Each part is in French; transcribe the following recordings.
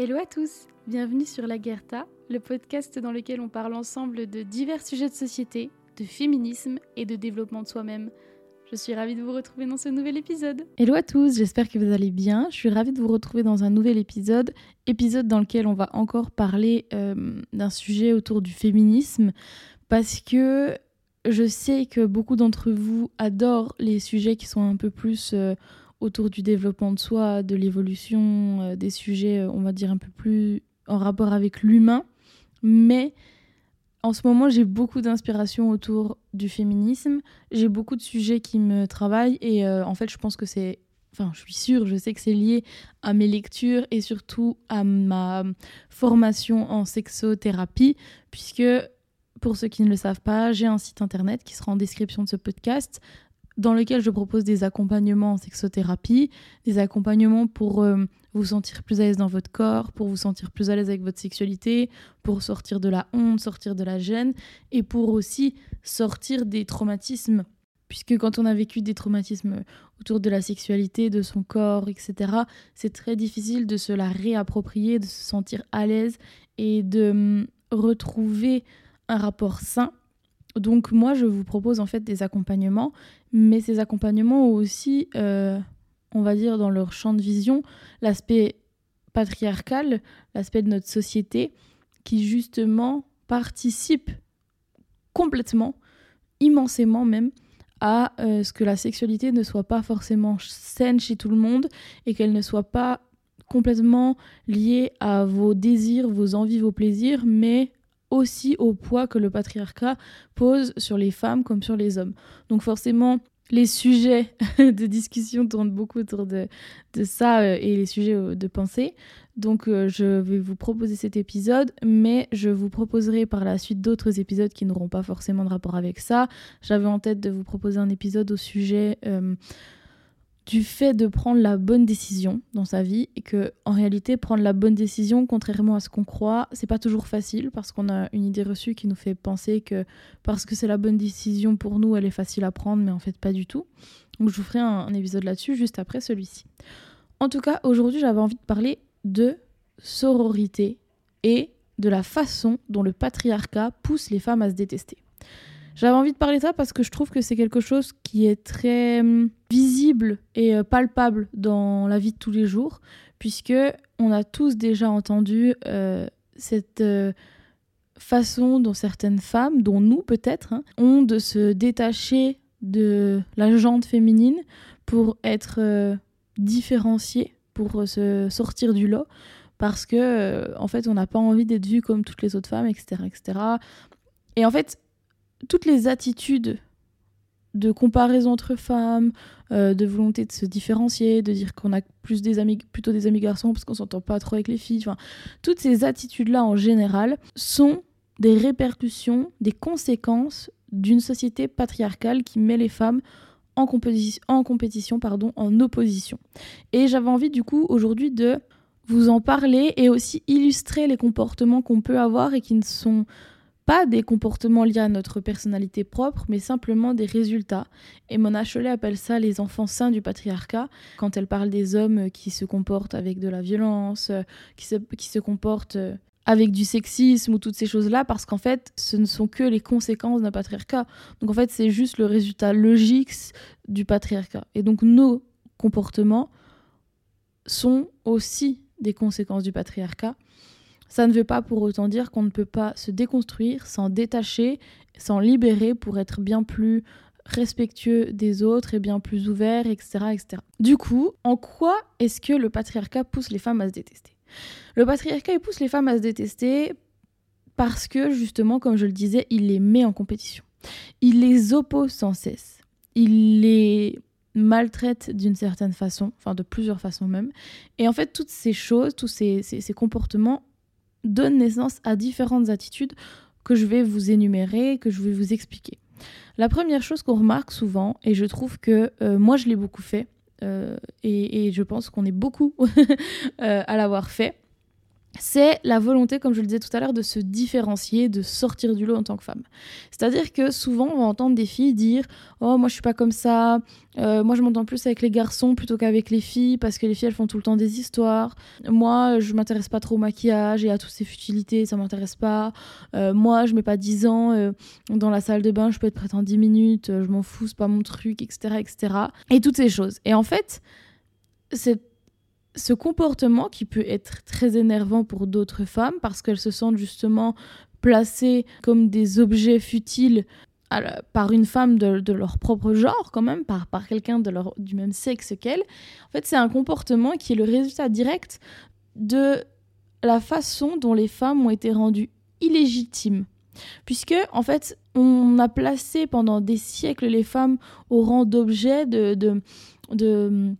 Hello à tous, bienvenue sur La Guerta, le podcast dans lequel on parle ensemble de divers sujets de société, de féminisme et de développement de soi-même. Je suis ravie de vous retrouver dans ce nouvel épisode. Hello à tous, j'espère que vous allez bien. Je suis ravie de vous retrouver dans un nouvel épisode, épisode dans lequel on va encore parler euh, d'un sujet autour du féminisme, parce que je sais que beaucoup d'entre vous adorent les sujets qui sont un peu plus euh, autour du développement de soi, de l'évolution, euh, des sujets, euh, on va dire, un peu plus en rapport avec l'humain. Mais en ce moment, j'ai beaucoup d'inspiration autour du féminisme. J'ai beaucoup de sujets qui me travaillent et euh, en fait, je pense que c'est. Enfin, je suis sûre, je sais que c'est lié à mes lectures et surtout à ma formation en sexothérapie, puisque pour ceux qui ne le savent pas, j'ai un site internet qui sera en description de ce podcast dans lequel je propose des accompagnements en sexothérapie, des accompagnements pour euh, vous sentir plus à l'aise dans votre corps, pour vous sentir plus à l'aise avec votre sexualité, pour sortir de la honte, sortir de la gêne, et pour aussi sortir des traumatismes. Puisque quand on a vécu des traumatismes autour de la sexualité, de son corps, etc., c'est très difficile de se la réapproprier, de se sentir à l'aise et de hum, retrouver un rapport sain donc moi, je vous propose en fait des accompagnements, mais ces accompagnements ont aussi, euh, on va dire, dans leur champ de vision, l'aspect patriarcal, l'aspect de notre société, qui justement participe complètement, immensément même, à euh, ce que la sexualité ne soit pas forcément saine chez tout le monde et qu'elle ne soit pas complètement liée à vos désirs, vos envies, vos plaisirs, mais aussi au poids que le patriarcat pose sur les femmes comme sur les hommes. Donc forcément, les sujets de discussion tournent beaucoup autour de, ça euh, et les sujets euh, de pensée. Donc euh, je vais vous proposer cet épisode, mais je vous proposerai par la suite d'autres épisodes qui n'auront pas forcément de rapport avec ça. J'avais en tête de vous proposer un épisode au sujet du fait de prendre la bonne décision dans sa vie et que en réalité prendre la bonne décision contrairement à ce qu'on croit c'est pas toujours facile parce qu'on a une idée reçue qui nous fait penser que parce que c'est la bonne décision pour nous elle est facile à prendre mais en fait pas du tout. Donc je vous ferai un, un épisode là-dessus juste après celui-ci. En tout cas aujourd'hui j'avais envie de parler de sororité et de la façon dont le patriarcat pousse les femmes à se détester j'avais envie de parler de ça parce que je trouve que c'est quelque chose qui est très hum, visible et euh, palpable dans la vie de tous les jours, puisque on a tous déjà entendu euh, cette euh, façon dont certaines femmes, dont nous peut-être, hein, ont de se détacher de la jante féminine pour être différenciées, pour se sortir du lot, parce que en fait on n'a pas envie d'être vu comme toutes les autres femmes, etc., etc. Et en fait, toutes les attitudes de comparaison entre femmes, euh, de volonté de se différencier, de dire qu'on a plus des amis, plutôt des amis garçons parce qu'on s'entend pas trop avec les filles. Toutes ces attitudes-là en général sont des répercussions, des conséquences d'une société patriarcale qui met les femmes en, en compétition, pardon, en opposition. Et j'avais envie du coup aujourd'hui de vous en parler et aussi illustrer les comportements qu'on peut avoir et qui ne sont pas des comportements liés à notre personnalité propre, mais simplement des résultats. Et Mona Chollet appelle ça les enfants sains du patriarcat, quand elle parle des hommes qui se comportent avec de la violence, qui se, qui se comportent euh, avec du sexisme ou toutes ces choses-là, parce qu'en fait, ce ne sont que les conséquences d'un patriarcat. Donc en fait, c'est juste le résultat logique du patriarcat. Et donc nos comportements sont aussi des conséquences du patriarcat. Ça ne veut pas pour autant dire qu'on ne peut pas se déconstruire, s'en détacher, s'en libérer pour être bien plus respectueux des autres et bien plus ouvert, etc. etc. Du coup, en quoi est-ce que le patriarcat pousse les femmes à se détester? Le patriarcat pousse les femmes à se détester parce que justement, comme je le disais, il les met en compétition. Il les oppose sans cesse. Il les maltraite d'une certaine façon, enfin de plusieurs façons même. Et en fait, toutes ces choses, tous ces, ces comportements donne naissance à différentes attitudes que je vais vous énumérer, que je vais vous expliquer. La première chose qu'on remarque souvent, et je trouve que euh, moi je l'ai beaucoup fait, euh, et, je pense qu'on est beaucoup euh, à l'avoir fait, c'est la volonté, comme je le disais tout à l'heure, de se différencier, de sortir du lot en tant que femme. C'est-à-dire que souvent, on va entendre des filles dire Oh, moi, je suis pas comme ça. Euh, moi, je m'entends plus avec les garçons plutôt qu'avec les filles parce que les filles, elles font tout le temps des histoires. Moi, je m'intéresse pas trop au maquillage et à toutes ces futilités, ça m'intéresse pas. Euh, moi, je mets pas 10 ans euh, dans la salle de bain, je peux être prête en 10 minutes, je m'en fous, c'est pas mon truc, etc., etc. Et toutes ces choses. Et en fait, c'est ce comportement qui peut être très énervant pour d'autres femmes parce qu'elles se sentent justement placées comme des objets futiles par une femme de, leur propre genre quand même, par, par quelqu'un du même sexe qu'elle. En fait, c'est un comportement qui est le résultat direct de la façon dont les femmes ont été rendues illégitimes. Puisque, en fait, on a placé pendant des siècles les femmes au rang d'objets, de, de, de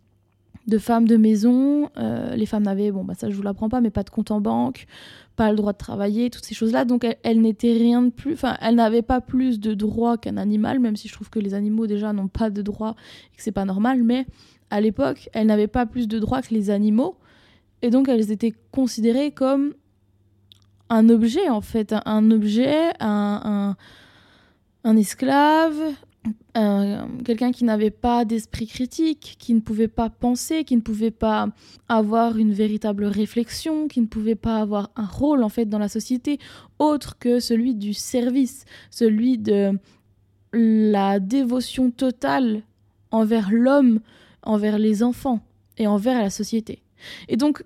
de femmes de maison. Euh, les femmes n'avaient, bon, bah ça je vous l'apprends pas, mais pas de compte en banque, pas le droit de travailler, toutes ces choses-là. Donc elles, n'étaient rien de plus, enfin elles n'avaient pas plus de droits qu'un animal, même si je trouve que les animaux déjà n'ont pas de droits et que c'est pas normal. Mais à l'époque, elles n'avaient pas plus de droits que les animaux, et donc elles étaient considérées comme un objet en fait, un, objet, un, un, un esclave, euh, quelqu'un qui n'avait pas d'esprit critique, qui ne pouvait pas penser, qui ne pouvait pas avoir une véritable réflexion, qui ne pouvait pas avoir un rôle en fait dans la société autre que celui du service, celui de la dévotion totale envers l'homme, envers les enfants et envers la société. Et donc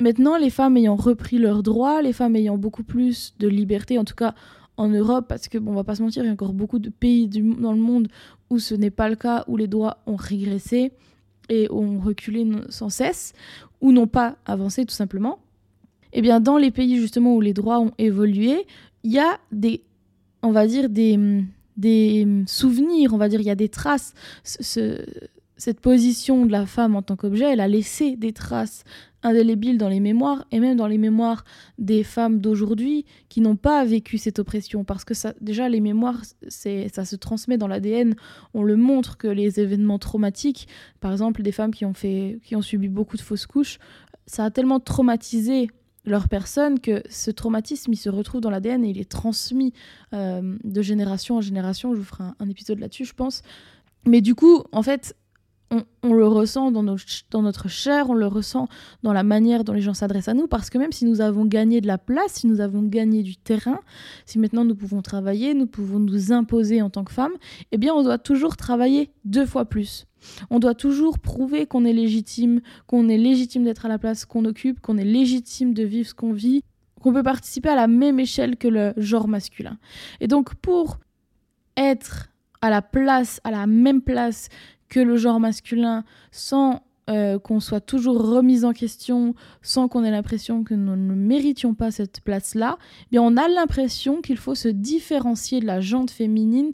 maintenant les femmes ayant repris leurs droits, les femmes ayant beaucoup plus de liberté, en tout cas en Europe, parce que, bon, on va pas se mentir, il y a encore beaucoup de pays dans le monde où ce n'est pas le cas, où les droits ont régressé et ont reculé sans cesse, ou n'ont pas avancé tout simplement. Et eh bien, dans les pays justement où les droits ont évolué, il y a des, on va dire, des, des souvenirs, on va dire, il y a des traces. Cette position de la femme en tant qu'objet, elle a laissé des traces indélébile dans les mémoires et même dans les mémoires des femmes d'aujourd'hui qui n'ont pas vécu cette oppression. Parce que déjà les mémoires ça se transmet dans l'ADN on le montre que les événements traumatiques par exemple des femmes qui ont fait qui ont subi beaucoup de fausses couches ça a tellement traumatisé leur personne que ce traumatisme il se retrouve dans l'ADN et il est transmis euh, de génération en génération. Je vous ferai un épisode là-dessus je pense. Mais du coup en fait on, le ressent dans, dans, notre chair, on le ressent dans la manière dont les gens s'adressent à nous, parce que même si nous avons gagné de la place, si nous avons gagné du terrain, si maintenant nous pouvons travailler, nous pouvons nous imposer en tant que femmes, eh bien on doit toujours travailler deux fois plus. On doit toujours prouver qu'on est légitime, qu'on est légitime d'être à la place qu'on occupe, qu'on est légitime de vivre ce qu'on vit, qu'on peut participer à la même échelle que le genre masculin. Et donc pour être à la place, à la même place que le genre masculin sans euh, qu'on soit toujours remis en question, sans qu'on ait l'impression que nous ne méritions pas cette place-là, eh on a l'impression qu'il faut se différencier de la jante féminine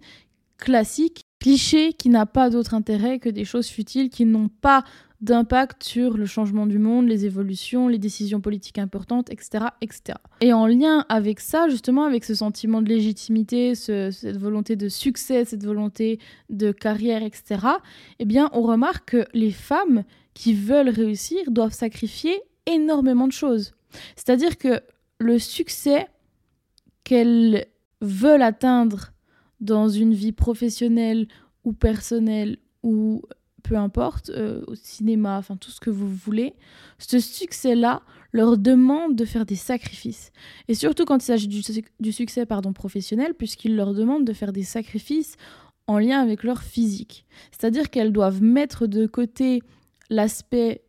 classique, cliché qui n'a pas d'autre intérêt que des choses futiles qui n'ont pas d'impact sur le changement du monde, les évolutions, les décisions politiques importantes, etc., etc. Et en lien avec ça, justement, avec ce sentiment de légitimité, cette volonté de succès, cette volonté de carrière, etc., eh bien, on remarque que les femmes qui veulent réussir doivent sacrifier énormément de choses. C'est-à-dire que le succès qu'elles veulent atteindre dans une vie professionnelle ou personnelle ou peu importe, euh, au cinéma, enfin tout ce que vous voulez, ce succès-là leur demande de faire des sacrifices. Et surtout quand il s'agit du, succès pardon, professionnel, puisqu'il leur demande de faire des sacrifices en lien avec leur physique. C'est-à-dire qu'elles doivent mettre de côté l'aspect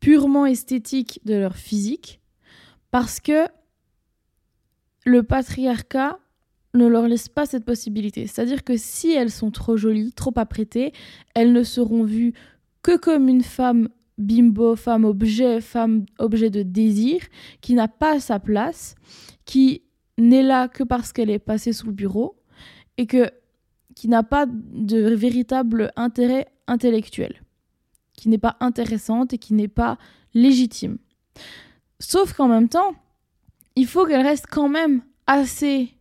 purement esthétique de leur physique, parce que le patriarcat ne leur laisse pas cette possibilité. C'est-à-dire que si elles sont trop jolies, trop apprêtées, elles ne seront vues que comme une femme bimbo, femme objet, femme objet de désir, qui n'a pas sa place, qui n'est là que parce qu'elle est passée sous le bureau, et que qui n'a pas de véritable intérêt intellectuel, qui n'est pas intéressante et qui n'est pas légitime. Sauf qu'en même temps, il faut qu'elle reste quand même assez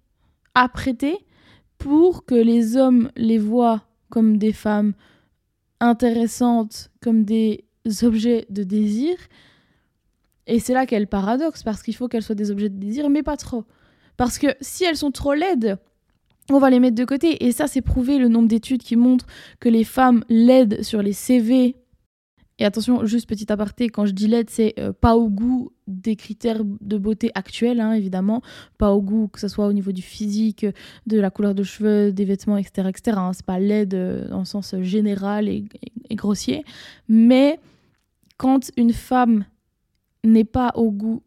apprêtées pour que les hommes les voient comme des femmes intéressantes, comme des objets de désir, Et c'est là qu'est le paradoxe, parce qu'il faut qu'elles soient des objets de désir, mais pas trop. Parce que si elles sont trop laides, on va les mettre de côté. Et ça, c'est prouvé le nombre d'études qui montrent que les femmes l'aident sur les CV. Et attention, juste petit aparté, quand je dis l'aide, c'est euh, pas au goût des critères de beauté actuels, hein, évidemment. Pas au goût, que ce soit au niveau du physique, de la couleur de cheveux, des vêtements, etc. etc. Hein. C'est pas l'aide euh, en sens général et, et grossier. Mais quand une femme n'est pas au goût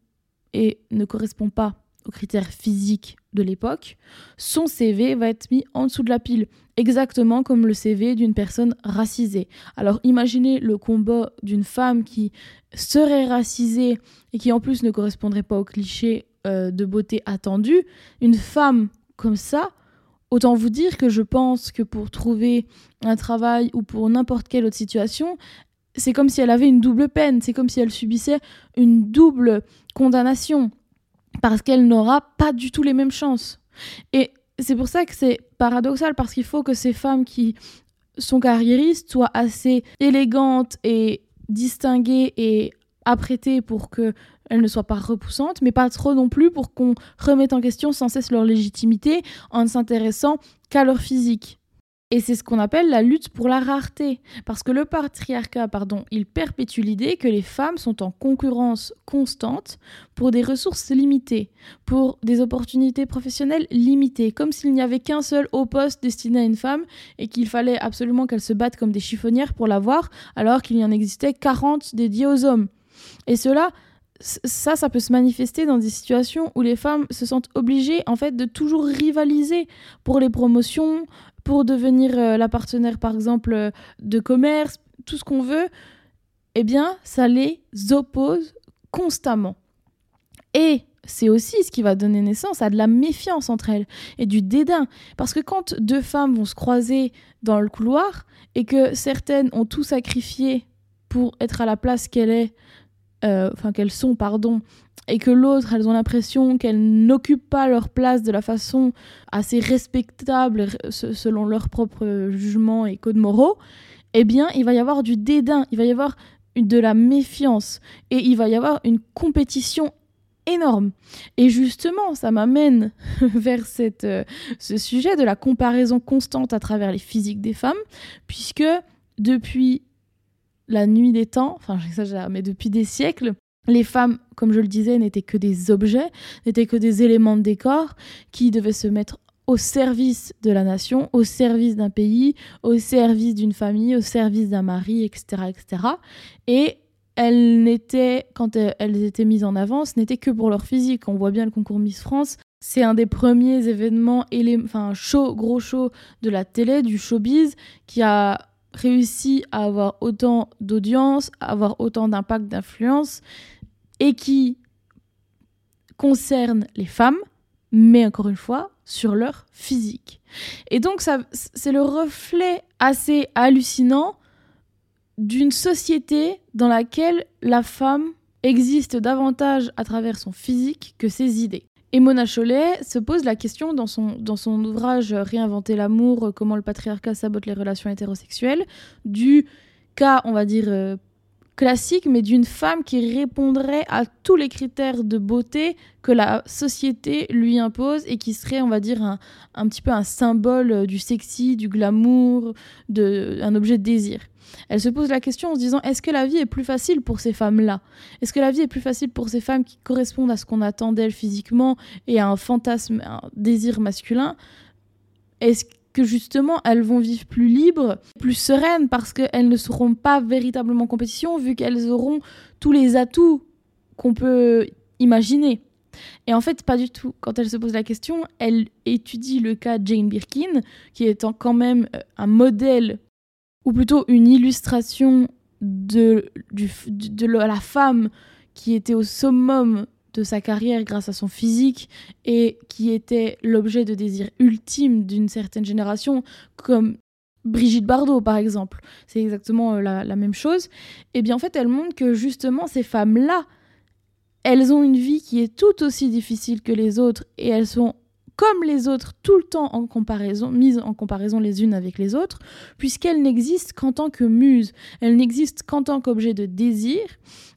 et ne correspond pas critères physiques de l'époque, son CV va être mis en dessous de la pile, exactement comme le CV d'une personne racisée. Alors imaginez le combat d'une femme qui serait racisée et qui en plus ne correspondrait pas aux clichés euh, de beauté attendus. Une femme comme ça, autant vous dire que je pense que pour trouver un travail ou pour n'importe quelle autre situation, c'est comme si elle avait une double peine, c'est comme si elle subissait une double condamnation parce qu'elle n'aura pas du tout les mêmes chances. Et c'est pour ça que c'est paradoxal, parce qu'il faut que ces femmes qui sont carriéristes soient assez élégantes et distinguées et apprêtées pour qu'elles ne soient pas repoussantes, mais pas trop non plus pour qu'on remette en question sans cesse leur légitimité en ne s'intéressant qu'à leur physique. Et c'est ce qu'on appelle la lutte pour la rareté. Parce que le patriarcat, pardon, il perpétue l'idée que les femmes sont en concurrence constante pour des ressources limitées, pour des opportunités professionnelles limitées, comme s'il n'y avait qu'un seul haut poste destiné à une femme et qu'il fallait absolument qu'elle se batte comme des chiffonnières pour l'avoir, alors qu'il y en existait 40 dédiés aux hommes. Et cela, ça, ça peut se manifester dans des situations où les femmes se sentent obligées en fait de toujours rivaliser pour les promotions, pour devenir euh, la partenaire, par exemple, euh, de commerce, tout ce qu'on veut, eh bien, ça les oppose constamment. Et c'est aussi ce qui va donner naissance à de la méfiance entre elles et du dédain. Parce que quand deux femmes vont se croiser dans le couloir et que certaines ont tout sacrifié pour être à la place qu'elle est, euh, enfin qu'elles sont, pardon, et que l'autre, elles ont l'impression qu'elles n'occupent pas leur place de la façon assez respectable selon leur propre jugement et codes moraux, eh bien, il va y avoir du dédain, il va y avoir de la méfiance et il va y avoir une compétition énorme. Et justement, ça m'amène vers cette, euh, ce sujet de la comparaison constante à travers les physiques des femmes, puisque depuis la nuit des temps, enfin j'exagère, mais depuis des siècles, les femmes, comme je le disais, n'étaient que des objets, n'étaient que des éléments de décor qui devaient se mettre au service de la nation, au service d'un pays, au service d'une famille, au service d'un mari, etc., etc. Et elles n'étaient, quand elles étaient mises en avant, ce n'était que pour leur physique. On voit bien le concours Miss France. C'est un des premiers événements, enfin, show, gros show de la télé, du showbiz, qui a réussi à avoir autant d'audience, à avoir autant d'impact, d'influence, et qui concerne les femmes, mais encore une fois, sur leur physique. Et donc, c'est le reflet assez hallucinant d'une société dans laquelle la femme existe davantage à travers son physique que ses idées. Et Mona Chollet se pose la question dans son, dans son ouvrage Réinventer l'amour, comment le patriarcat sabote les relations hétérosexuelles, du cas, on va dire, euh, classique, mais d'une femme qui répondrait à tous les critères de beauté que la société lui impose et qui serait, on va dire, un, un petit peu un symbole du sexy, du glamour, de, un objet de désir. Elle se pose la question en se disant est-ce que la vie est plus facile pour ces femmes-là? Est-ce que la vie est plus facile pour ces femmes qui correspondent à ce qu'on attend d'elles physiquement et à un fantasme, un désir masculin? Est-ce justement elles vont vivre plus libres, plus sereines parce qu'elles ne seront pas véritablement en compétition vu qu'elles auront tous les atouts qu'on peut imaginer. Et en fait, pas du tout. Quand elle se pose la question, elle étudie le cas Jane Birkin, qui est quand même euh, un modèle, ou plutôt une illustration de, de la femme qui était au summum de sa carrière grâce à son physique et qui était l'objet de désir ultime d'une certaine génération, comme Brigitte Bardot par exemple. C'est exactement euh, la, même chose. Et eh bien en fait, elle montre que justement ces femmes-là, elles ont une vie qui est tout aussi difficile que les autres et elles sont comme les autres tout le temps en comparaison, mises en comparaison les unes avec les autres, puisqu'elles n'existent qu'en tant que muses, elles n'existent qu'en tant qu'objet de désir,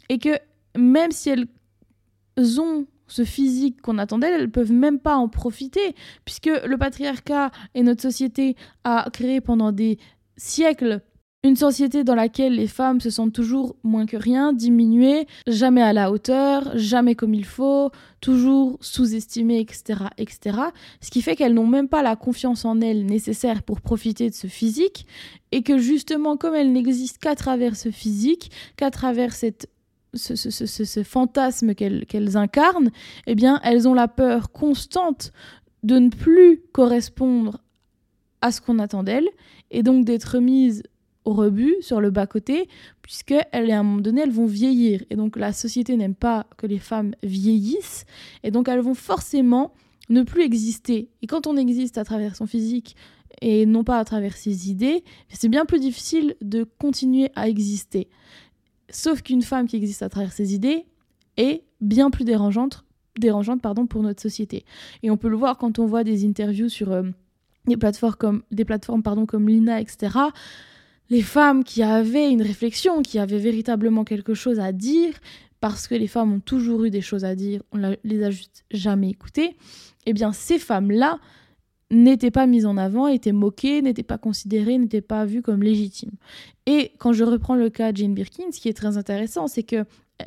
et que même si elles ont ce physique qu'on attendait, elles peuvent même pas en profiter, puisque le patriarcat et notre société a créé pendant des siècles une société dans laquelle les femmes se sentent toujours moins que rien, diminuées, jamais à la hauteur, jamais comme il faut, toujours sous-estimées, etc., etc. Ce qui fait qu'elles n'ont même pas la confiance en elles nécessaire pour profiter de ce physique, et que justement, comme elles n'existent qu'à travers ce physique, qu'à travers cette ce, ce, ce, ce fantasme qu'elles incarnent, eh bien, elles ont la peur constante de ne plus correspondre à ce qu'on attend d'elles, et donc d'être mises au rebut, sur le bas-côté, puisqu'elles, à un moment donné, elles vont vieillir. Et donc la société n'aime pas que les femmes vieillissent, et donc elles vont forcément ne plus exister. Et quand on existe à travers son physique et non pas à travers ses idées, c'est bien plus difficile de continuer à exister. Sauf qu'une femme qui existe à travers ses idées est bien plus dérangeante, dérangeante pardon, pour notre société. Et on peut le voir quand on voit des interviews sur euh, des plateformes comme, comme Lina, etc les femmes qui avaient une réflexion, qui avaient véritablement quelque chose à dire, parce que les femmes ont toujours eu des choses à dire, on les a juste jamais écoutées, eh bien ces femmes-là n'étaient pas mises en avant, étaient moquées, n'étaient pas considérées, n'étaient pas vues comme légitimes. Et quand je reprends le cas de Jane Birkin, ce qui est très intéressant, c'est que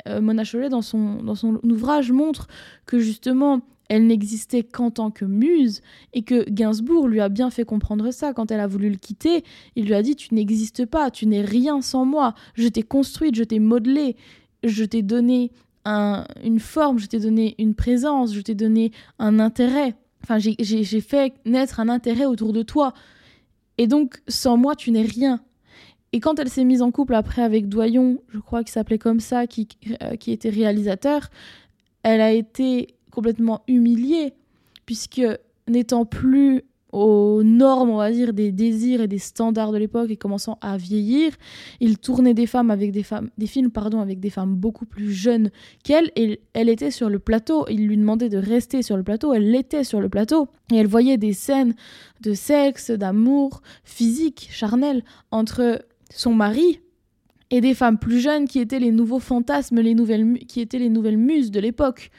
euh, Mona Chollet, dans son, dans son ouvrage, montre que justement elle n'existait qu'en tant que muse, et que Gainsbourg lui a bien fait comprendre ça quand elle a voulu le quitter. Il lui a dit Tu n'existes pas, tu n'es rien sans moi, je t'ai construite, je t'ai modelée, je t'ai donné une forme, je t'ai donné une présence, je t'ai donné un intérêt. Enfin, j'ai fait naître un intérêt autour de toi. Et donc, sans moi, tu n'es rien. Et quand elle s'est mise en couple après avec Doyon, je crois qu'il s'appelait comme ça, qui, euh, qui était réalisateur, elle a été complètement humilié, puisque n'étant plus aux normes, on va dire, des désirs et des standards de l'époque et commençant à vieillir, il tournait des femmes avec des femmes, des films pardon, avec des femmes beaucoup plus jeunes qu'elle et elle était sur le plateau. Il lui demandait de rester sur le plateau, elle l'était sur le plateau et elle voyait des scènes de sexe, d'amour physique, charnel entre son mari et des femmes plus jeunes qui étaient les nouveaux fantasmes, les nouvelles qui étaient les nouvelles muses de l'époque.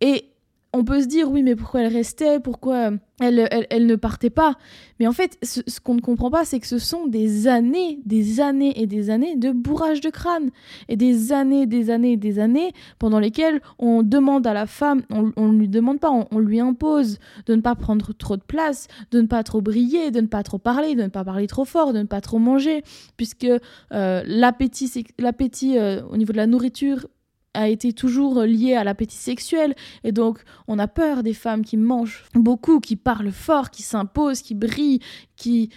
Et on peut se dire, oui, mais pourquoi elle restait Pourquoi elle, elle, ne partait pas Mais en fait, ce, qu'on ne comprend pas, c'est que ce sont des années, des années et des années de bourrage de crâne. Et des années, des années, des années pendant lesquelles on demande à la femme, on ne lui demande pas, on, lui impose de ne pas prendre trop de place, de ne pas trop briller, de ne pas trop parler, de ne pas parler trop fort, de ne pas trop manger, puisque euh, l'appétit, l'appétit euh, au niveau de la nourriture a été toujours lié à l'appétit sexuel et donc on a peur des femmes qui mangent beaucoup, qui parlent fort, qui s'imposent, qui brillent, qui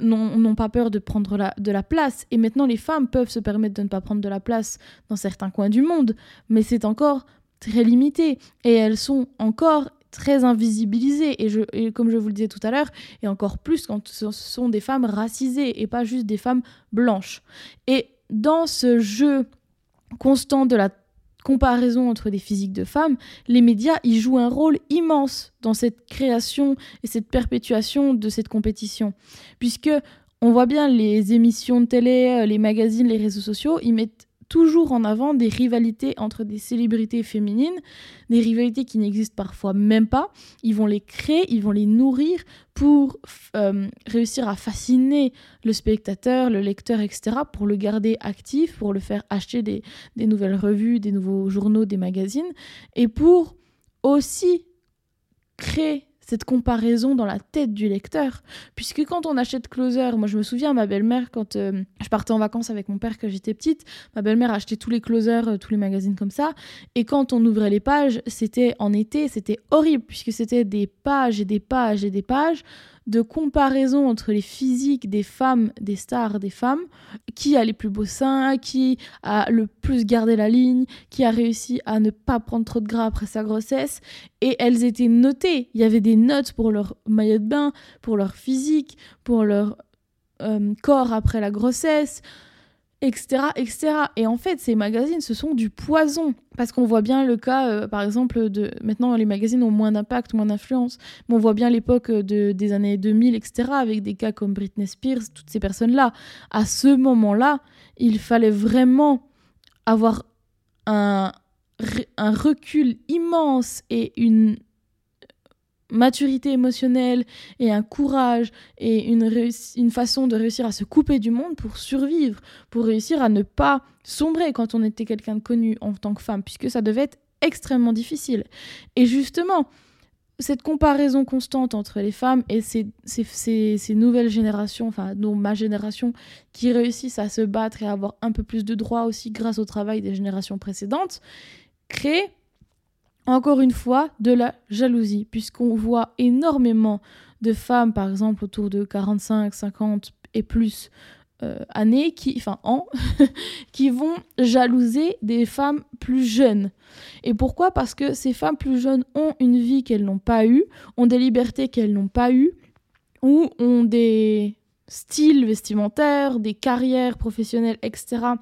n'ont pas peur de prendre de la place. Et maintenant les femmes peuvent se permettre de ne pas prendre de la place dans certains coins du monde, mais c'est encore très limité et elles sont encore très invisibilisées et comme je vous le disais tout à l'heure, et encore plus quand ce sont des femmes racisées et pas juste des femmes blanches. Et dans ce jeu constant de la comparaison entre des physiques de femmes, les médias y jouent un rôle immense dans cette création et cette perpétuation de cette compétition. Puisque on voit bien les émissions de télé, euh, les magazines, les réseaux sociaux, ils mettent toujours en avant des rivalités entre des célébrités féminines, des rivalités qui n'existent parfois même pas. Ils vont les créer, ils vont les nourrir pour euh, réussir à fasciner le spectateur, le lecteur, etc., pour le garder actif, pour le faire acheter des, des nouvelles revues, des nouveaux journaux, des magazines, et pour aussi créer cette comparaison dans la tête du lecteur. Puisque quand on achète Closer, moi je me souviens, ma belle-mère, quand euh, je partais en vacances avec mon père quand j'étais petite, ma belle-mère achetait tous les Closer, euh, tous les magazines comme ça. Et quand on ouvrait les pages, c'était en été, c'était horrible, puisque c'était des pages et des pages et des pages de comparaison entre les physiques des femmes, des stars des femmes, qui a les plus beaux seins, qui a le plus gardé la ligne, qui a réussi à ne pas prendre trop de gras après sa grossesse. Et elles étaient notées. Il y avait des notes pour leur maillot de bain, pour leur physique, pour leur euh, corps après la grossesse etc., etc. Et en fait, ces magazines, ce sont du poison. Parce qu'on voit bien le cas, euh, par exemple, de... Maintenant, les magazines ont moins d'impact, moins d'influence. Mais on voit bien l'époque de, des années 2000, etc., avec des cas comme Britney Spears, toutes ces personnes-là. À ce moment-là, il fallait vraiment avoir un, un recul immense et une maturité émotionnelle et un courage et une, une façon de réussir à se couper du monde pour survivre, pour réussir à ne pas sombrer quand on était quelqu'un de connu en tant que femme, puisque ça devait être extrêmement difficile. Et justement, cette comparaison constante entre les femmes et ces, ces, nouvelles générations, enfin ma génération, qui réussissent à se battre et à avoir un peu plus de droits aussi grâce au travail des générations précédentes, crée encore une fois de la jalousie, puisqu'on voit énormément de femmes, par exemple autour de 45, 50 et plus euh, années, qui, enfin ans, qui vont jalouser des femmes plus jeunes. Et pourquoi? Parce que ces femmes plus jeunes ont une vie qu'elles n'ont pas eue, ont des libertés qu'elles n'ont pas eues, ou ont des styles vestimentaires, des carrières professionnelles, etc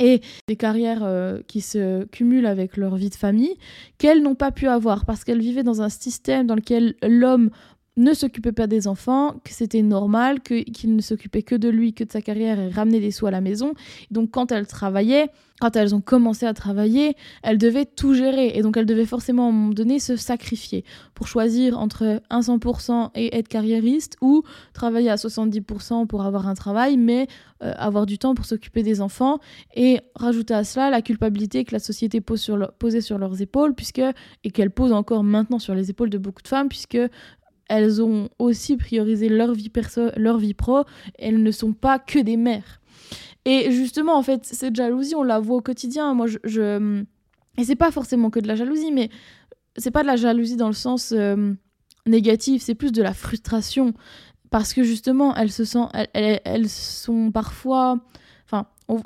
et des carrières euh, qui se cumulent avec leur vie de famille qu'elles n'ont pas pu avoir parce qu'elles vivaient dans un système dans lequel l'homme ne s'occupait pas des enfants, que c'était normal, qu'il ne s'occupait que de lui, que de sa carrière et ramenait des sous à la maison. Donc quand elles travaillaient, quand elles ont commencé à travailler, elles devaient tout gérer et donc elles devaient forcément à un moment donné se sacrifier pour choisir entre un 100% et être carriériste ou travailler à 70% pour avoir un travail mais euh, avoir du temps pour s'occuper des enfants et rajouter à cela la culpabilité que la société pose sur posait sur leurs épaules puisque et qu'elle pose encore maintenant sur les épaules de beaucoup de femmes puisque elles ont aussi priorisé leur vie perso, leur vie pro, elles ne sont pas que des mères. Et justement, en fait, cette jalousie, on la voit au quotidien. Moi, je, je... et c'est pas forcément que de la jalousie, mais c'est pas de la jalousie dans le sens euh, négatif, c'est plus de la frustration parce que justement, elles se sentent, elles, elles sont parfois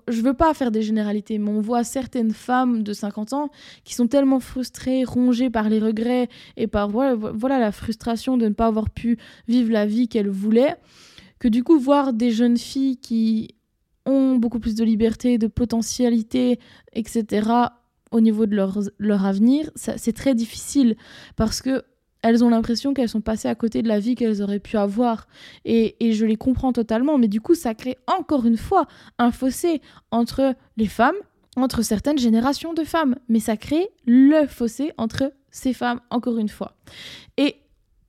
je veux pas faire des généralités, mais on voit certaines femmes de 50 ans qui sont tellement frustrées, rongées par les regrets et par voilà, la frustration de ne pas avoir pu vivre la vie qu'elles voulaient, que du coup voir des jeunes filles qui ont beaucoup plus de liberté, de potentialité, etc., au niveau de leur, leur avenir, c'est très difficile parce que elles ont l'impression qu'elles sont passées à côté de la vie qu'elles auraient pu avoir. Et, je les comprends totalement, mais du coup, ça crée encore une fois un fossé entre les femmes, entre certaines générations de femmes. Mais ça crée le fossé entre ces femmes, encore une fois. Et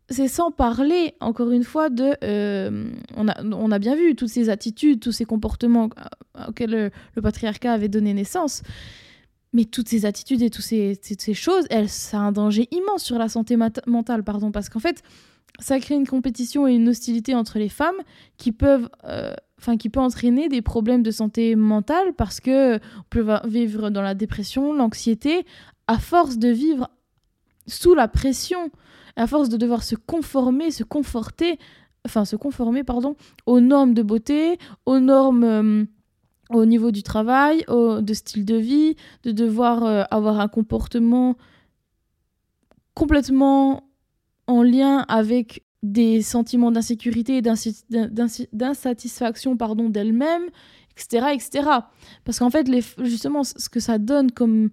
c'est sans parler, encore une fois, de... Euh, on, a, on, a, bien vu toutes ces attitudes, tous ces comportements auxquels le patriarcat avait donné naissance. Mais toutes ces attitudes et toutes ces, choses, elles, ça a un danger immense sur la santé mentale, pardon, parce qu'en fait, ça crée une compétition et une hostilité entre les femmes qui peuvent, euh, enfin, qui peut entraîner des problèmes de santé mentale parce que on peut vivre dans la dépression, l'anxiété, à force de vivre sous la pression, à force de devoir se conformer, se conforter, enfin, se conformer, pardon, aux normes de beauté, aux normes euh, au niveau du travail, au, de style de vie, de devoir euh, avoir un comportement complètement en lien avec des sentiments d'insécurité et d'insatisfaction pardon d'elle-même, etc., etc. Parce qu'en fait, les, justement, ce que ça donne comme,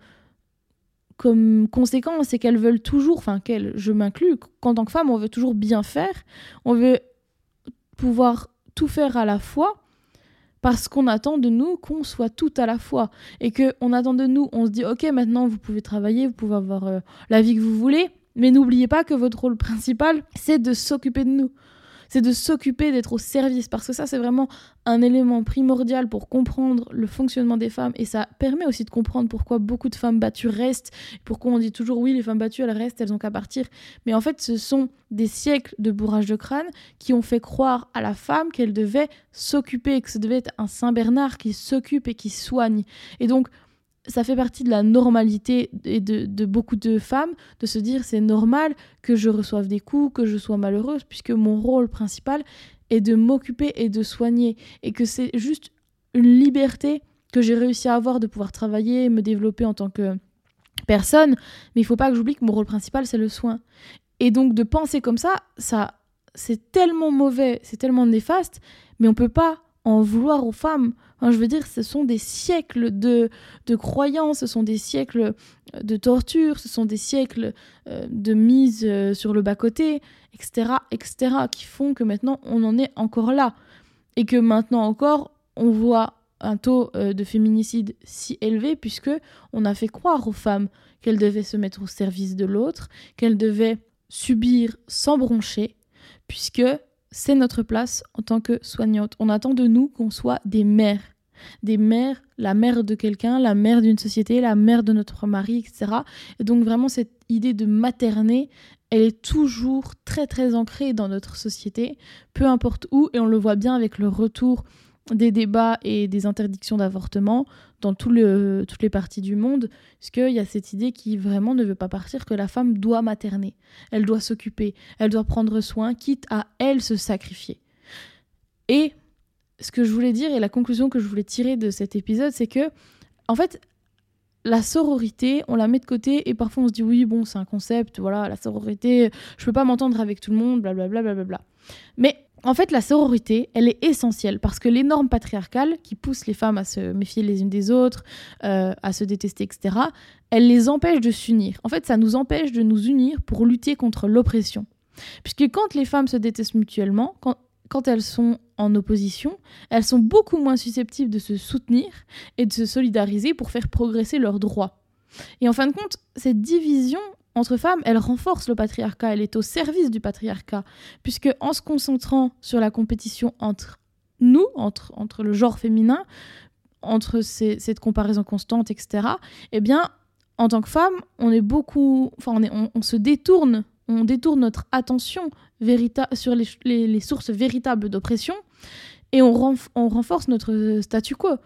comme conséquence, c'est qu'elles veulent toujours, enfin qu'elles, je m'inclus, qu'en tant que femme, on veut toujours bien faire, on veut pouvoir tout faire à la fois, parce qu'on attend de nous qu'on soit tout à la fois. Et que on attend de nous, on se dit ok maintenant vous pouvez travailler, vous pouvez avoir euh, la vie que vous voulez, mais n'oubliez pas que votre rôle principal c'est de s'occuper de nous c'est de s'occuper d'être au service, parce que ça, c'est vraiment un élément primordial pour comprendre le fonctionnement des femmes, et ça permet aussi de comprendre pourquoi beaucoup de femmes battues restent, pourquoi on dit toujours oui, les femmes battues, elles restent, elles ont qu'à partir. Mais en fait, ce sont des siècles de bourrage de crâne qui ont fait croire à la femme qu'elle devait s'occuper, que ce devait être un Saint Bernard qui s'occupe et qui soigne. Et donc, ça fait partie de la normalité et de, beaucoup de femmes de se dire c'est normal que je reçoive des coups, que je sois malheureuse, puisque mon rôle principal est de m'occuper et de soigner, et que c'est juste une liberté que j'ai réussi à avoir de pouvoir travailler me développer en tant que personne, mais il faut pas que j'oublie que mon rôle principal c'est le soin. Et donc de penser comme ça, ça c'est tellement mauvais, c'est tellement néfaste, mais on peut pas en vouloir aux femmes. Je veux dire, ce sont des siècles de, de croyances, ce sont des siècles de torture, ce sont des siècles euh, de mise euh, sur le bas-côté, etc., etc., qui font que maintenant on en est encore là. Et que maintenant encore, on voit un taux euh, de féminicide si élevé puisque on a fait croire aux femmes qu'elles devaient se mettre au service de l'autre, qu'elles devaient subir sans broncher, puisque c'est notre place en tant que soignante. On attend de nous qu'on soit des mères. Des mères, la mère de quelqu'un, la mère d'une société, la mère de notre mari, etc. Et donc vraiment cette idée de materner, elle est toujours très très ancrée dans notre société, peu importe où, et on le voit bien avec le retour des débats et des interdictions d'avortement dans toutes les parties du monde, puisqu'il y a cette idée qui vraiment ne veut pas partir, que la femme doit materner, elle doit s'occuper, elle doit prendre soin, quitte à elle se sacrifier. Et ce que je voulais dire et la conclusion que je voulais tirer de cet épisode, c'est que, en fait, la sororité, on la met de côté et parfois on se dit oui, bon, c'est un concept, voilà, la sororité, je peux pas m'entendre avec tout le monde, blablabla. Bla, bla, bla, bla. Mais en fait, la sororité, elle est essentielle parce que les normes patriarcales qui poussent les femmes à se méfier les unes des autres, euh, à se détester, etc., elles les empêchent de s'unir. En fait, ça nous empêche de nous unir pour lutter contre l'oppression. Puisque quand les femmes se détestent mutuellement, quand, quand elles sont en opposition, elles sont beaucoup moins susceptibles de se soutenir et de se solidariser pour faire progresser leurs droits. Et en fin de compte, cette division entre femmes, elle renforce le patriarcat, elle est au service du patriarcat, puisque en se concentrant sur la compétition entre nous, entre, le genre féminin, entre cette comparaison constante, etc., eh bien, en tant que femme, on est beaucoup, enfin, on, se détourne, on détourne notre attention sur les, sources véritables d'oppression et on renforce notre statu quo.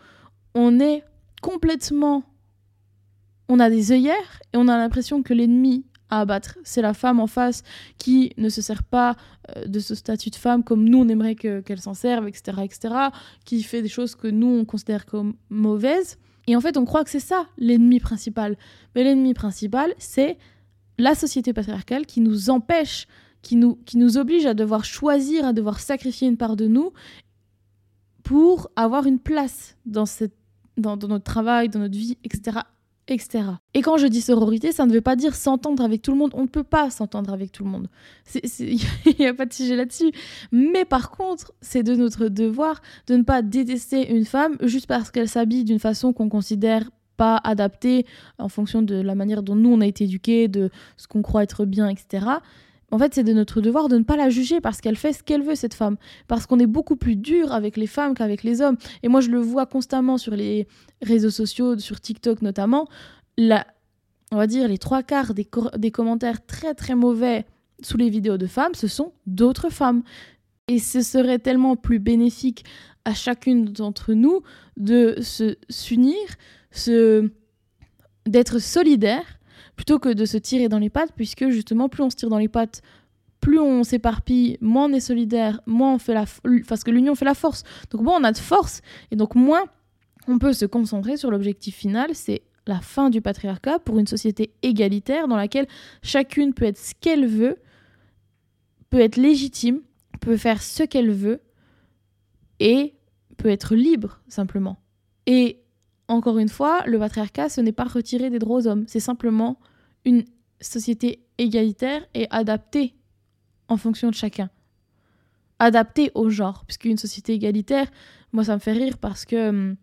On est complètement on a des œillères et on a l'impression que l'ennemi à abattre, c'est la femme en face qui ne se sert pas euh, de ce statut de femme comme nous on aimerait qu'elle s'en serve, etc., etc., qui fait des choses que nous on considère comme mauvaises. Et en fait, on croit que c'est ça l'ennemi principal. Mais l'ennemi principal, c'est la société patriarcale qui nous empêche, qui nous, qui nous oblige à devoir choisir, à devoir sacrifier une part de nous pour avoir une place dans, cette, dans, dans notre travail, dans notre vie, etc., Et quand je dis sororité, ça ne veut pas dire s'entendre avec tout le monde. On ne peut pas s'entendre avec tout le monde. Il n'y a pas de sujet là-dessus. Mais par contre, c'est de notre devoir de ne pas détester une femme juste parce qu'elle s'habille d'une façon qu'on considère pas adaptée en fonction de la manière dont nous on a été éduqués, de ce qu'on croit être bien, etc. En fait, c'est de notre devoir de ne pas la juger parce qu'elle fait ce qu'elle veut, cette femme. Parce qu'on est beaucoup plus dur avec les femmes qu'avec les hommes. Et moi, je le vois constamment sur les réseaux sociaux, sur TikTok notamment. La, on va dire les trois quarts des, des commentaires très très mauvais sous les vidéos de femmes, ce sont d'autres femmes. Et ce serait tellement plus bénéfique à chacune d'entre nous de se s'unir, se, d'être solidaire plutôt que de se tirer dans les pattes, puisque justement, plus on se tire dans les pattes, plus on s'éparpille, moins on est solidaire, moins on fait la... Parce que l'union fait la force. Donc moins on a de force, et donc moins on peut se concentrer sur l'objectif final, c'est la fin du patriarcat pour une société égalitaire dans laquelle chacune peut être ce qu'elle veut, peut être légitime, peut faire ce qu'elle veut, et peut être libre, simplement. Et encore une fois, le patriarcat, ce n'est pas retirer des droits aux hommes, c'est simplement une société égalitaire et adaptée en fonction de chacun. Adaptée au genre, puisqu'une société égalitaire, moi ça me fait rire parce que hum,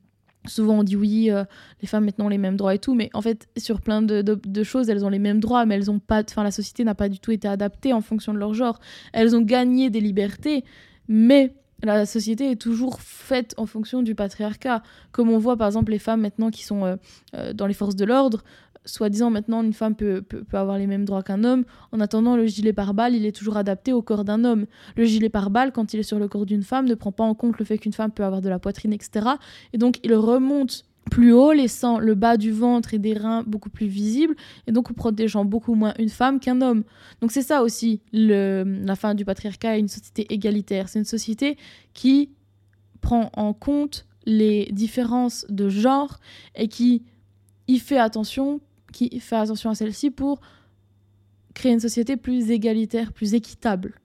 souvent on dit oui, euh, les femmes maintenant ont les mêmes droits et tout, mais en fait sur plein de, de choses elles ont les mêmes droits, mais elles ont pas, enfin la société n'a pas du tout été adaptée en fonction de leur genre. Elles ont gagné des libertés, mais la société est toujours faite en fonction du patriarcat. Comme on voit par exemple les femmes maintenant qui sont euh, euh, dans les forces de l'ordre, soi-disant maintenant une femme peut, peut, avoir les mêmes droits qu'un homme. En attendant, le gilet pare-balles, il est toujours adapté au corps d'un homme. Le gilet pare-balles, quand il est sur le corps d'une femme, ne prend pas en compte le fait qu'une femme peut avoir de la poitrine, etc. Et donc il remonte plus haut, laissant le bas du ventre et des reins beaucoup plus visibles, et donc protégeant beaucoup moins une femme qu'un homme. Donc c'est ça aussi le, la fin du patriarcat une société égalitaire. C'est une société qui prend en compte les différences de genre et qui y fait attention, qui fait attention à celle-ci pour créer une société plus égalitaire, plus équitable.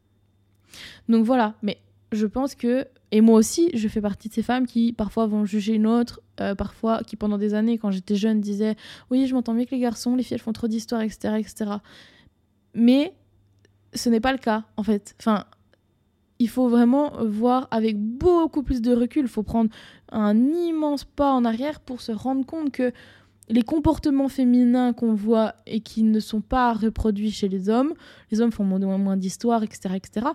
Donc voilà, mais je pense que, et moi aussi, je fais partie de ces femmes qui parfois vont juger une autre, euh, parfois qui pendant des années, quand j'étais jeune, disaient Oui, je m'entends mieux que les garçons, les filles elles font trop d'histoires, etc., etc. Mais ce n'est pas le cas, en fait. Enfin, il faut vraiment voir avec beaucoup plus de recul. Il faut prendre un immense pas en arrière pour se rendre compte que les comportements féminins qu'on voit et qui ne sont pas reproduits chez les hommes, les hommes font moins, moins d'histoire, etc., etc.,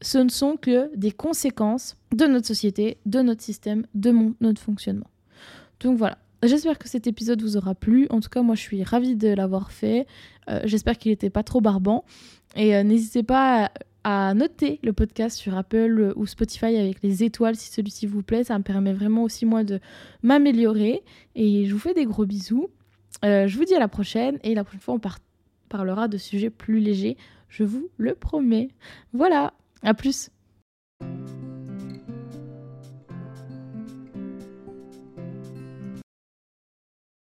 ce ne sont que des conséquences de notre société, de notre système, de notre fonctionnement. Donc voilà, J'espère que cet épisode vous aura plu. En tout cas, moi, je suis ravie de l'avoir fait. Euh, j'espère qu'il n'était pas trop barbant. Et euh, n'hésitez pas à, noter le podcast sur Apple ou Spotify avec les étoiles si celui-ci vous plaît. Ça me permet vraiment aussi, moi, de m'améliorer. Et je vous fais des gros bisous. Euh, je vous dis à la prochaine. Et la prochaine fois, on parlera de sujets plus légers. Je vous le promets. Voilà. À plus.